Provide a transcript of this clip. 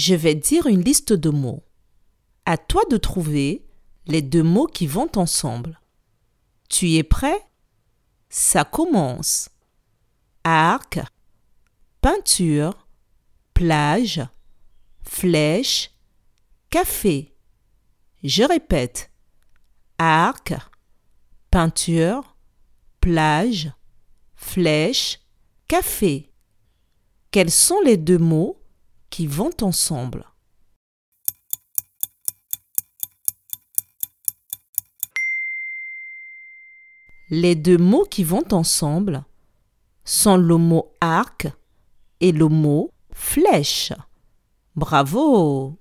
Je vais dire une liste de mots. À toi de trouver les deux mots qui vont ensemble. Tu es prêt? Ça commence. Arc, peinture, plage, flèche, café. Je répète. Arc, peinture, plage, flèche, café. Quels sont les deux mots qui vont ensemble Les deux mots qui vont ensemble sont le mot arc et le mot flèche. Bravo